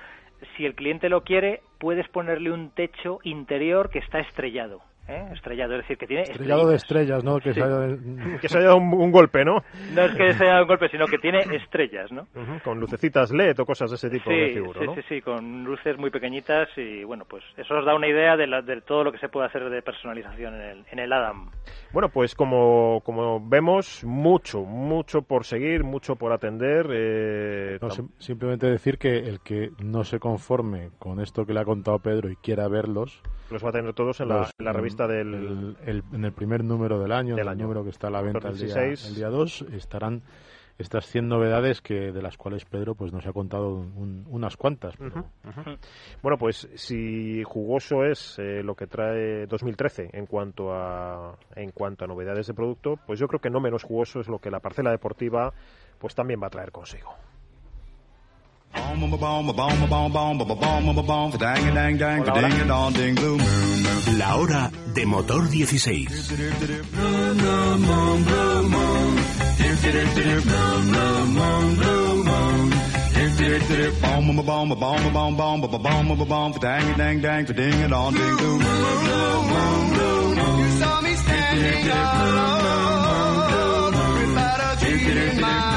si el cliente lo quiere, puedes ponerle un techo interior que está estrellado. ¿Eh? estrellado, es decir, que tiene estrellado de estrellas, ¿no? Que se haya dado un, golpe, ¿no? No es que se haya dado un golpe, sino que tiene estrellas, ¿no? Con lucecitas LED o cosas de ese tipo de figura, sí, Sí, sí, con luces muy pequeñitas y bueno, pues eso os da una idea de, de todo lo que se puede hacer de personalización en el, en el Adam. Bueno, pues como, como vemos, mucho, mucho por seguir, mucho por atender. Eh, simplemente decir que el que no se conforme con esto que le ha contado Pedro y quiera verlos, los va a tener todos en, la, la, revista del... en el primer número del año, del el número que está a la venta el día, el día 2, estarán estas 100 novedades que de las cuales Pedro pues nos ha contado unas cuantas. Bueno, pues si jugoso es eh, lo que trae 2013 en cuanto a en cuanto a novedades de producto, pues yo creo que no menos jugoso es lo que la parcela deportiva pues también va a traer consigo. La hora de motor 16. You saw me standing alone without a dream in my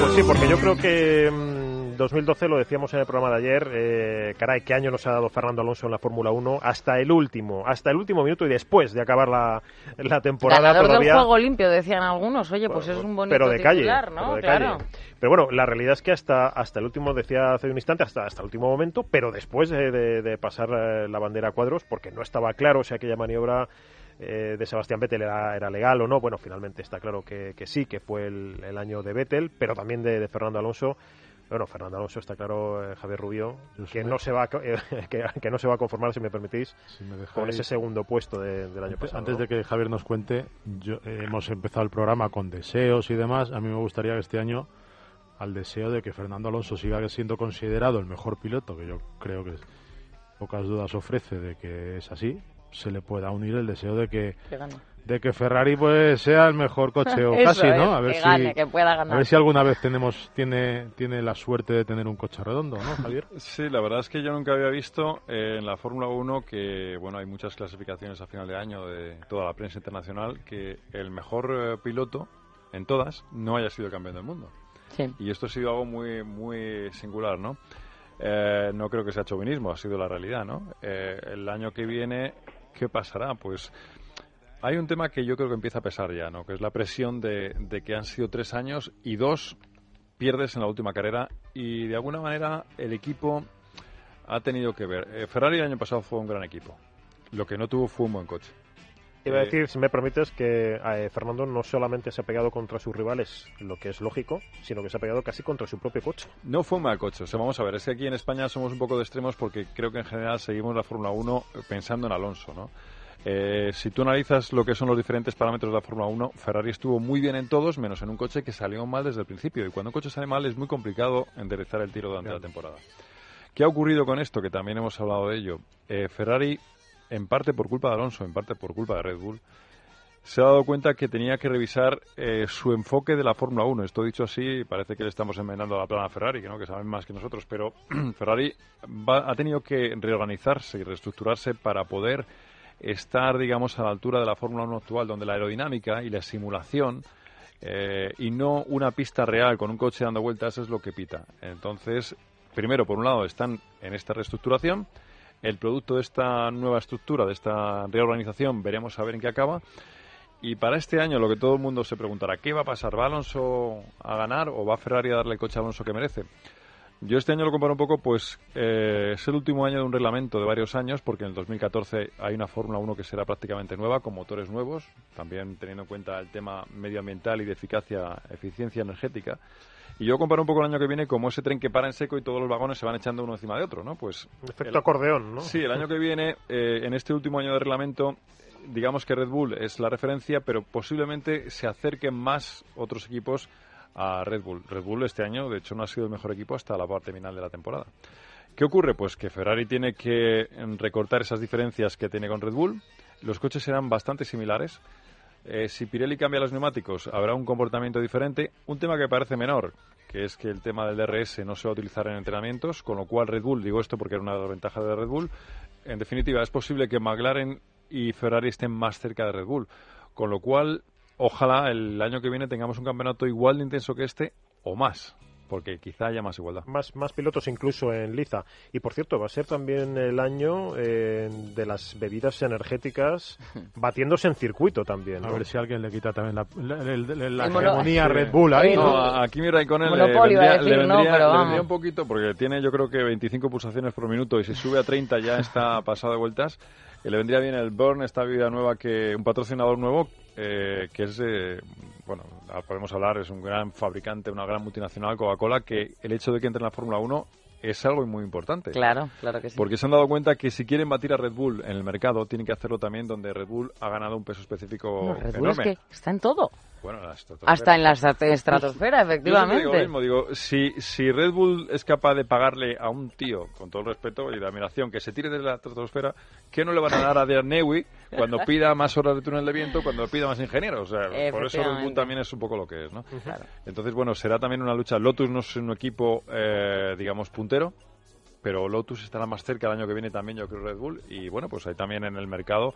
Pues sí, porque yo creo que 2012, mm, lo decíamos en el programa de ayer, eh, caray, qué año nos ha dado Fernando Alonso en la Fórmula 1 hasta el último, hasta el último minuto y después de acabar la, la temporada Ganador todavía. del juego limpio, decían algunos. Oye, pues, es un bonito pero de calle, ¿no? Pero, de calle. pero bueno, la realidad es que hasta, hasta el último, decía hace un instante, hasta, hasta el último momento, pero después de, de pasar eh, la bandera a cuadros, porque no estaba claro si aquella maniobra eh, de Sebastián Vettel era, era, legal o no. Bueno, finalmente está claro que, sí, que fue el, año de Vettel, pero también de, Fernando Alonso. Bueno, Fernando Alonso está claro, eh, Javier Rubio, que no, se va, eh, que, no se va a conformar, si me permitís, con ese segundo puesto del año pasado. Antes de que Javier nos cuente, hemos empezado el programa con deseos y demás. A mí me gustaría que este año al deseo de que Fernando Alonso siga siendo considerado el mejor piloto, que yo creo que pocas dudas ofrece de que es así, se le pueda unir el deseo de que, de que Ferrari pues sea el mejor coche o casi, ¿no? A ver si que pueda ganar. a ver si alguna vez tenemos tiene tiene la suerte de tener un coche redondo, ¿no, Javier? Sí, la verdad es que yo nunca había visto eh, en la Fórmula 1 que bueno, hay muchas clasificaciones a final de año de toda la prensa internacional que el mejor eh, piloto en todas no haya sido campeón del mundo. Sí. Y esto ha sido algo muy muy singular, ¿no? Eh, no creo que sea chauvinismo, ha sido la realidad, ¿no? el año que viene, ¿qué pasará? Pues hay un tema que yo creo que empieza a pesar ya, ¿no? Que es la presión de, que han sido tres años y dos pierdes en la última carrera y de alguna manera el equipo ha tenido que ver. Eh, Ferrari el año pasado fue un gran equipo. Lo que no tuvo fue un buen coche. Iba a eh, decir, si me permites, que eh, Fernando no solamente se ha pegado contra sus rivales, lo que es lógico, sino que se ha pegado casi contra su propio coche. No fue un mal coche. O sea, vamos a ver, es que aquí en España somos un poco de extremos porque creo que en general seguimos la Fórmula 1 pensando en Alonso, ¿no? Eh, si tú analizas lo que son los diferentes parámetros de la Fórmula 1, Ferrari estuvo muy bien en todos, menos en un coche que salió mal desde el principio. Y cuando un coche sale mal es muy complicado enderezar el tiro durante la temporada. ¿Qué ha ocurrido con esto? Que también hemos hablado de ello. Eh, Ferrari, en parte por culpa de Alonso, en parte por culpa de Red Bull, se ha dado cuenta que tenía que revisar eh, su enfoque de la Fórmula 1. Esto dicho así, parece que le estamos envenenando la plana a Ferrari, que, ¿no? que saben más que nosotros, pero Ferrari ha tenido que reorganizarse y reestructurarse para poder estar, digamos, a la altura de la Fórmula 1 actual, donde la aerodinámica y la simulación eh, y no una pista real con un coche dando vueltas es lo que pita. Entonces, primero, por un lado, están en esta reestructuración. El producto de esta nueva estructura, de esta reorganización, veremos a ver en qué acaba. Y para este año lo que todo el mundo se preguntará, ¿qué va a pasar? ¿Va Alonso a ganar o va Ferrari a darle el coche a Alonso que merece? Yo este año lo comparo un poco, pues eh, es el último año de un reglamento de varios años, porque en el 2014 hay una Fórmula 1 que será prácticamente nueva, con motores nuevos, también teniendo en cuenta el tema medioambiental y de eficacia, eficiencia energética. Y yo comparo un poco el año que viene como ese tren que para en seco y todos los vagones se van echando uno encima de otro, ¿no? Pues efecto acordeón, ¿no? Sí, el año que viene, eh, en este último año de reglamento, digamos que Red Bull es la referencia, pero posiblemente se acerquen más otros equipos a Red Bull. Red Bull este año, de hecho, no ha sido el mejor equipo hasta la parte final de la temporada. ¿Qué ocurre? Pues que Ferrari tiene que em, recortar esas diferencias que tiene con Red Bull. Los coches serán bastante similares. Eh, si Pirelli cambia los neumáticos, habrá un comportamiento diferente. Un tema que parece menor, que es que el tema del DRS no se va a utilizar en entrenamientos, con lo cual Red Bull, digo esto porque era una de las ventajas de Red Bull, en definitiva es posible que McLaren y Ferrari estén más cerca de Red Bull, con lo cual ojalá el año que viene tengamos un campeonato igual de intenso que este o más porque quizá haya más igualdad. Más, más pilotos incluso en Liza. Y por cierto, va a ser también el año eh, de las bebidas energéticas batiéndose en circuito también. A ver si alguien le quita también la, la, hegemonía Red Bull ahí. No, aquí mi Raikkonen le vendría, le vendría, un poquito, porque tiene yo creo que 25 pulsaciones por minuto y si sube a 30 ya está pasado de vueltas. Y le vendría bien el Burn, esta bebida nueva que un patrocinador nuevo eh, que es, eh, bueno, podemos hablar, es un gran fabricante, una gran multinacional, Coca-Cola, que el hecho de que entre en la Fórmula 1 es algo muy importante. Claro, claro que sí. Porque se han dado cuenta que si quieren batir a Red Bull en el mercado, tienen que hacerlo también donde Red Bull ha ganado un peso específico Red Bull Es que está en todo. Hasta en la estratosfera, efectivamente. Yo digo digo, si, si Red Bull es capaz de pagarle a un tío, con todo el respeto y la admiración, que se tire de la estratosfera, ¿qué no le van a dar a Dernewi cuando pida más horas de túnel de viento, cuando pida más ingenieros? O sea, por eso Red Bull también es un poco lo que es, ¿no? Entonces, bueno, será también una lucha. Lotus no es un equipo, eh, digamos, puntero, pero Lotus estará más cerca el año que viene también, yo creo, Red Bull. Y bueno, pues hay también en el mercado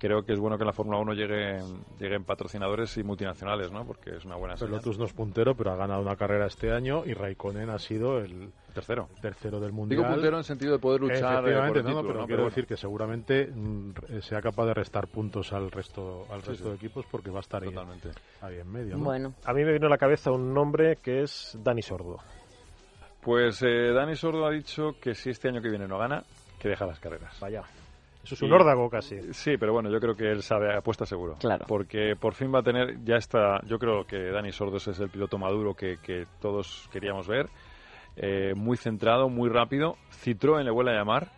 creo que es bueno que en la Fórmula 1 lleguen, lleguen patrocinadores y multinacionales, ¿no? Porque es una buena señal. Lotus no es puntero, pero ha ganado una carrera este año y Raikkonen ha sido el tercero, tercero del mundial. Digo puntero en sentido de poder luchar eh, por el no, pero quiero decir que seguramente mm, sea capaz de restar puntos al resto al resto de equipos porque va a estar Totalmente. Ahí, en medio. Bueno, a mí me vino a la cabeza un nombre que es Dani Sordo. Pues eh, Dani Sordo ha dicho que si este año que viene no gana, que deja las carreras. Vaya. Eso es un órdago casi. Sí, pero bueno, yo creo que él sabe, apuesta seguro. Claro. Porque por fin va a tener, ya está, yo creo que Dani Sordos es el piloto maduro que, que todos queríamos ver. Eh, muy centrado, muy rápido. Citroën le vuelve a llamar,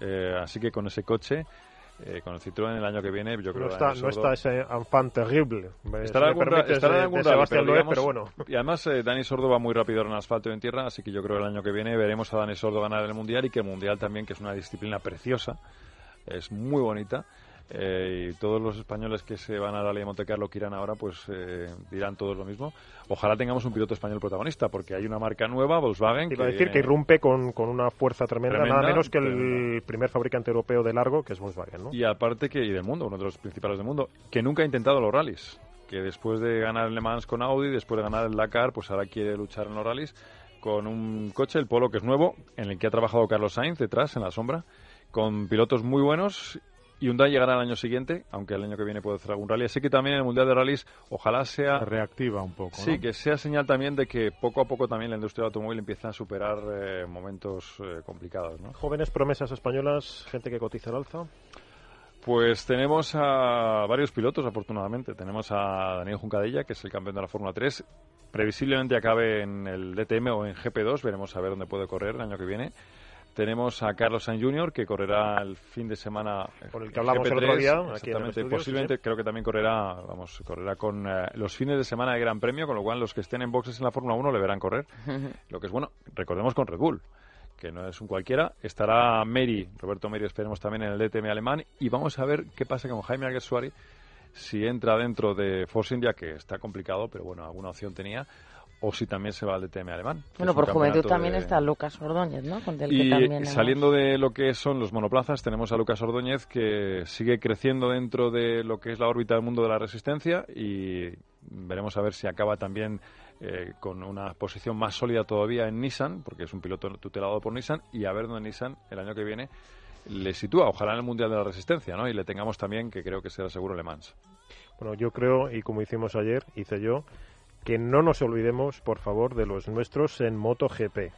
eh, así que con ese coche eh, con el Citroën el año que viene, yo creo no está, no está ese enfant terrible. Estará, algún, estará en algún pero, bueno. Y además, eh, Dani Sordo va muy rápido en asfalto y en tierra, así que yo creo que el año que viene veremos a Dani Sordo ganar el Mundial y que el Mundial también, que es una disciplina preciosa, es muy bonita eh, y todos los españoles que se van a la ley de Monte Carlo que irán ahora, pues eh, dirán todos lo mismo. Ojalá tengamos un piloto español protagonista, porque hay una marca nueva, Volkswagen. Iba a decir que irrumpe con, con una fuerza tremenda, nada menos que el primer fabricante europeo de largo, que es Volkswagen. ¿no? Y aparte que, y del mundo, uno de los principales del mundo, que nunca ha intentado los rallies. Que después de ganar el Le Mans con Audi, después de ganar el Dakar, pues ahora quiere luchar en los rallies con un coche, el Polo, que es nuevo, en el que ha trabajado Carlos Sainz detrás, en la sombra, con pilotos muy buenos y Hyundai llegará el año siguiente, aunque el año que viene puede hacer algún rally. Así que también en el Mundial de Rallys, ojalá sea... Reactiva un poco, Sí, que sea señal también de que poco a poco también la industria del automóvil empieza a superar eh, momentos eh, complicados, ¿no? Jóvenes promesas españolas, gente que cotiza al alza. Pues tenemos a varios pilotos, afortunadamente. Tenemos a Daniel Juncadella, que es el campeón de la Fórmula 3. Previsiblemente acabe en el DTM o en GP2. Veremos a ver dónde puede correr el año que viene. Tenemos a Carlos Sainz Jr., que correrá el fin de semana. Por el que hablamos el otro día. Exactamente. Posiblemente creo que también correrá, vamos, correrá con eh, los fines de semana de Gran Premio, con lo cual los que estén en boxes en la Fórmula 1 le verán correr. lo que es bueno, recordemos con Red Bull que no es un cualquiera. Estará Mary, Roberto Meri, esperemos también en el DTM alemán. Y vamos a ver qué pasa con Jaime Alguersuari si entra dentro de Force India, que está complicado, pero bueno, alguna opción tenía o si también se va al DTM alemán. Bueno, por juventud también está Lucas Ordóñez, ¿no? y saliendo de lo que son los monoplazas, tenemos a Lucas Ordóñez que sigue creciendo dentro de lo que es la órbita del mundo de la resistencia y veremos a ver si acaba también eh, con una posición más sólida todavía en Nissan, porque es un piloto tutelado por Nissan, y a ver dónde Nissan el año que viene le sitúa, ojalá en el Mundial de la Resistencia, ¿no? Y le tengamos también, que creo que será seguro Le Mans. Bueno, yo creo, y como hicimos ayer, hice yo, que no nos olvidemos, por favor, de los nuestros en MotoGP.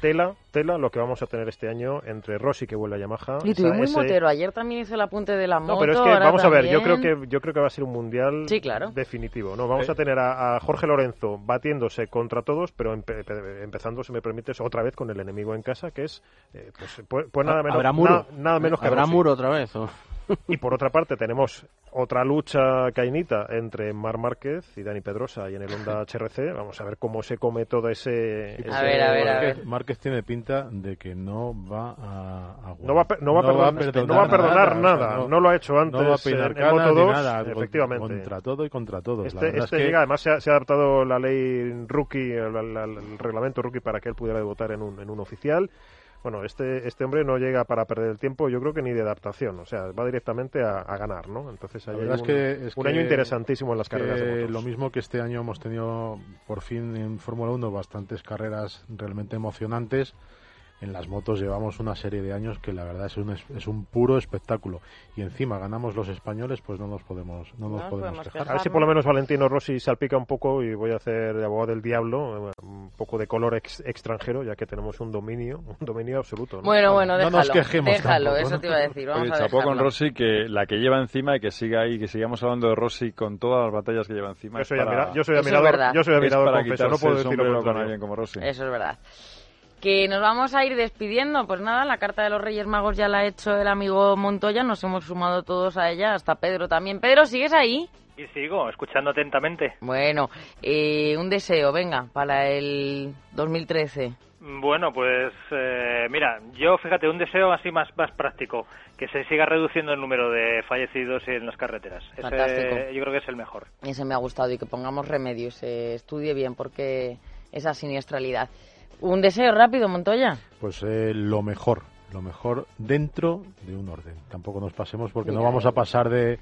Tela, tela, lo que vamos a tener este año entre Rossi que vuelve a Yamaha. Y tú muy motero. Ayer también hizo el apunte de la moto. No, pero es que vamos a ver. Yo creo que yo creo que va a ser un mundial definitivo. No, vamos a tener a, Jorge Lorenzo batiéndose contra todos, pero empezando, si me permites, otra vez con el enemigo en casa, que es eh, pues, pues, pues, nada menos, nada, menos que ¿Habrá muro otra vez? Y por otra parte tenemos otra lucha cainita entre Mar Márquez y Dani Pedrosa y en el Honda HRC. Vamos a ver cómo se come todo ese... A ver, a ver, a ver. Márquez tiene pinta de que no va a... no, va, no, va, a perdonar, nada. no, lo ha hecho antes no va a en, en Moto 2. Nada, efectivamente. Contra todo y contra todos. Este, este llega, además se ha, se ha, adaptado la ley rookie, el, el, reglamento rookie para que él pudiera votar en un, en un oficial bueno, este, este hombre no llega para perder el tiempo, yo creo que ni de adaptación, o sea, va directamente a, ganar, ¿no? Entonces hay un, que, un año interesantísimo en las carreras de motos. Lo mismo que este año hemos tenido por fin en Fórmula 1 bastantes carreras realmente emocionantes en las motos llevamos una serie de años que la verdad es un, es un puro espectáculo. Y encima ganamos los españoles pues no nos podemos no nos podemos, quejar. A ver si por lo menos Valentino Rossi salpica un poco y voy a hacer de abogado del diablo un poco de color extranjero ya que tenemos un dominio un dominio absoluto bueno bueno déjalo, no nos quejemos déjalo eso te iba a decir vamos a chapó con Rossi que la que lleva encima y que siga ahí que sigamos hablando de Rossi con todas las batallas que lleva encima yo soy, yo soy admirador yo soy admirador no puedo decirlo con alguien como Rossi. Eso es verdad que nos vamos a ir despidiendo. Pues nada, la carta de los Reyes Magos ya la ha hecho el amigo Montoya, nos hemos sumado todos a ella, hasta Pedro también. Pedro, ¿sigues ahí? Y sigo, escuchando atentamente. Bueno, eh, un deseo, venga, para el 2013. Bueno, pues eh, mira, yo fíjate, un deseo así más, más práctico, que se siga reduciendo el número de fallecidos en las carreteras. Ese, yo creo que es el mejor. Ese me ha gustado y que pongamos remedios, se estudie bien porque esa siniestralidad. ¿Un deseo rápido, Montoya? Pues eh, lo mejor, lo mejor dentro de un orden. Tampoco nos pasemos porque no vamos a pasar de,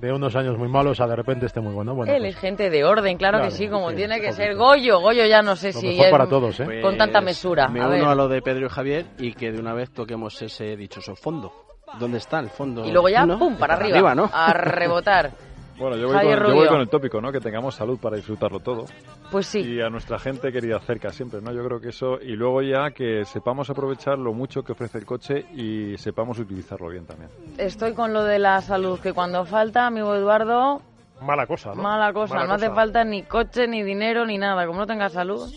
de, unos años muy malos a de repente esté muy bueno. bueno Él pues es gente de orden, claro, que sí, como tiene que ser. Goyo, Goyo ya no sé si es para todos, ¿eh? con tanta pues mesura. Me uno a lo de Pedro y Javier y que de una vez toquemos ese dichoso fondo. ¿Dónde está el fondo? Y luego ya, pum, para, arriba, ¿no? a rebotar. Bueno, yo voy, con, el tópico, ¿no? Que tengamos salud para disfrutarlo todo. Pues sí. Y a nuestra gente querida cerca siempre, ¿no? Yo creo que eso. Y luego ya que sepamos aprovechar lo mucho que ofrece el coche y sepamos utilizarlo bien también. Estoy con lo de la salud, que cuando falta, amigo Eduardo. Mala cosa, ¿no? Mala cosa. no hace falta ni coche, ni dinero, ni nada. Como no tengas salud.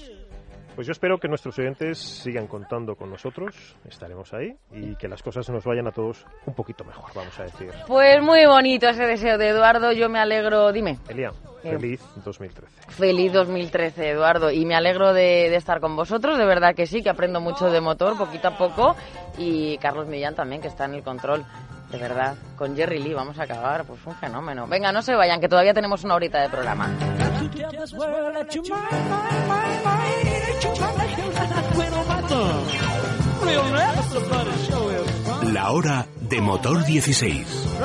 Pues yo espero que nuestros oyentes sigan contando con nosotros, estaremos ahí y que las cosas nos vayan a todos un poquito mejor, vamos a decir. Pues muy bonito ese deseo de Eduardo, yo me alegro, dime. Elia, feliz 2013. Feliz 2013, Eduardo, y me alegro de, de, estar con vosotros, de verdad que sí, que aprendo mucho de motor poquito a poco y Carlos Millán también, que está en el control. De verdad, con Jerry Lee vamos a acabar, pues un fenómeno. Venga, no se vayan, que todavía tenemos una horita de programa. La hora de motor 16.